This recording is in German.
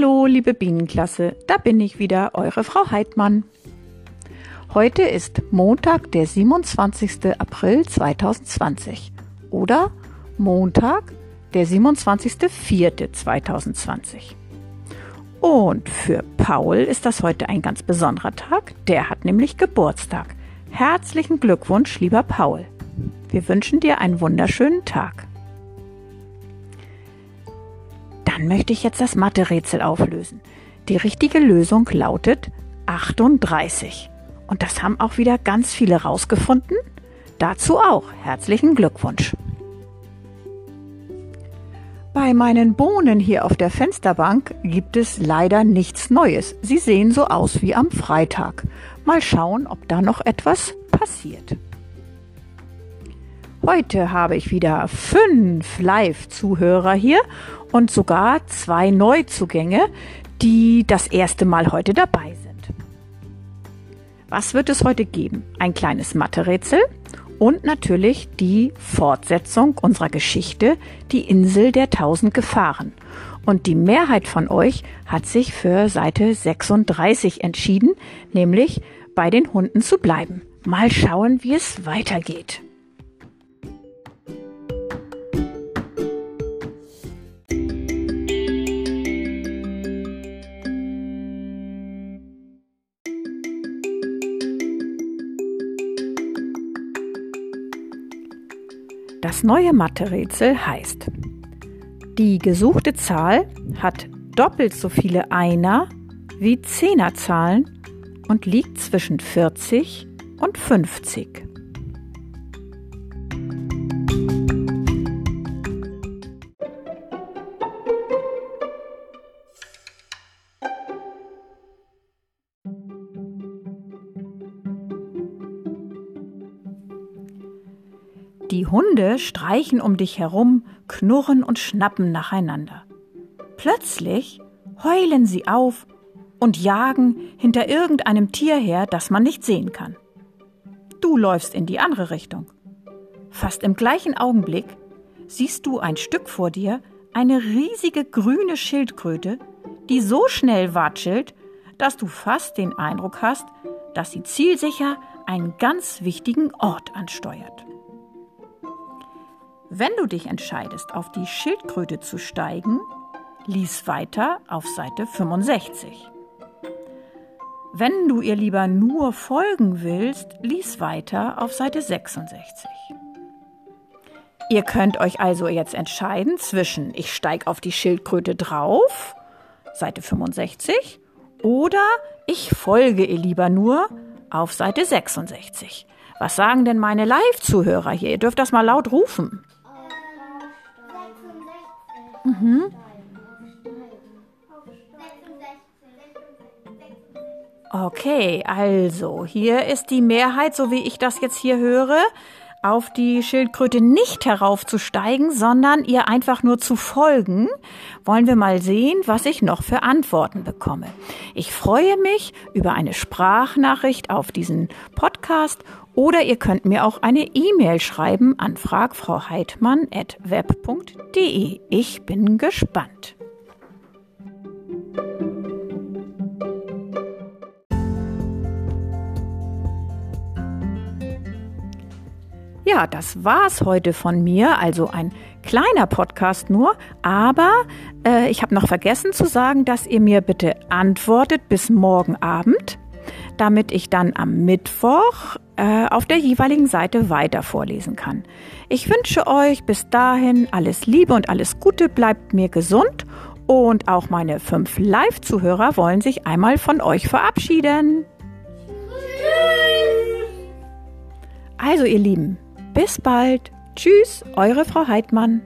Hallo, liebe Bienenklasse, da bin ich wieder, eure Frau Heidmann. Heute ist Montag, der 27. April 2020 oder Montag, der 27.04.2020. Und für Paul ist das heute ein ganz besonderer Tag, der hat nämlich Geburtstag. Herzlichen Glückwunsch, lieber Paul. Wir wünschen dir einen wunderschönen Tag. Dann möchte ich jetzt das Mathe-Rätsel auflösen. Die richtige Lösung lautet 38. Und das haben auch wieder ganz viele rausgefunden. Dazu auch herzlichen Glückwunsch. Bei meinen Bohnen hier auf der Fensterbank gibt es leider nichts Neues. Sie sehen so aus wie am Freitag. Mal schauen, ob da noch etwas passiert. Heute habe ich wieder fünf Live-Zuhörer hier und sogar zwei Neuzugänge, die das erste Mal heute dabei sind. Was wird es heute geben? Ein kleines Mathe-Rätsel und natürlich die Fortsetzung unserer Geschichte, die Insel der tausend Gefahren. Und die Mehrheit von euch hat sich für Seite 36 entschieden, nämlich bei den Hunden zu bleiben. Mal schauen, wie es weitergeht. Das neue Mathe-Rätsel heißt, die gesuchte Zahl hat doppelt so viele Einer wie Zehnerzahlen und liegt zwischen 40 und 50. Die Hunde streichen um dich herum, knurren und schnappen nacheinander. Plötzlich heulen sie auf und jagen hinter irgendeinem Tier her, das man nicht sehen kann. Du läufst in die andere Richtung. Fast im gleichen Augenblick siehst du ein Stück vor dir eine riesige grüne Schildkröte, die so schnell watschelt, dass du fast den Eindruck hast, dass sie zielsicher einen ganz wichtigen Ort ansteuert. Wenn du dich entscheidest, auf die Schildkröte zu steigen, lies weiter auf Seite 65. Wenn du ihr lieber nur folgen willst, lies weiter auf Seite 66. Ihr könnt euch also jetzt entscheiden zwischen ich steige auf die Schildkröte drauf, Seite 65, oder ich folge ihr lieber nur auf Seite 66. Was sagen denn meine Live-Zuhörer hier? Ihr dürft das mal laut rufen. Mhm. Okay, also hier ist die Mehrheit, so wie ich das jetzt hier höre, auf die Schildkröte nicht heraufzusteigen, sondern ihr einfach nur zu folgen. Wollen wir mal sehen, was ich noch für Antworten bekomme. Ich freue mich über eine Sprachnachricht auf diesen Podcast oder ihr könnt mir auch eine E-Mail schreiben an fragfrauheitmann.web.de. Ich bin gespannt. Ja, das war's heute von mir. Also ein kleiner Podcast nur. Aber äh, ich habe noch vergessen zu sagen, dass ihr mir bitte antwortet bis morgen Abend, damit ich dann am Mittwoch äh, auf der jeweiligen Seite weiter vorlesen kann. Ich wünsche euch bis dahin alles Liebe und alles Gute. Bleibt mir gesund. Und auch meine fünf Live-Zuhörer wollen sich einmal von euch verabschieden. Also ihr Lieben, bis bald. Tschüss, eure Frau Heidmann.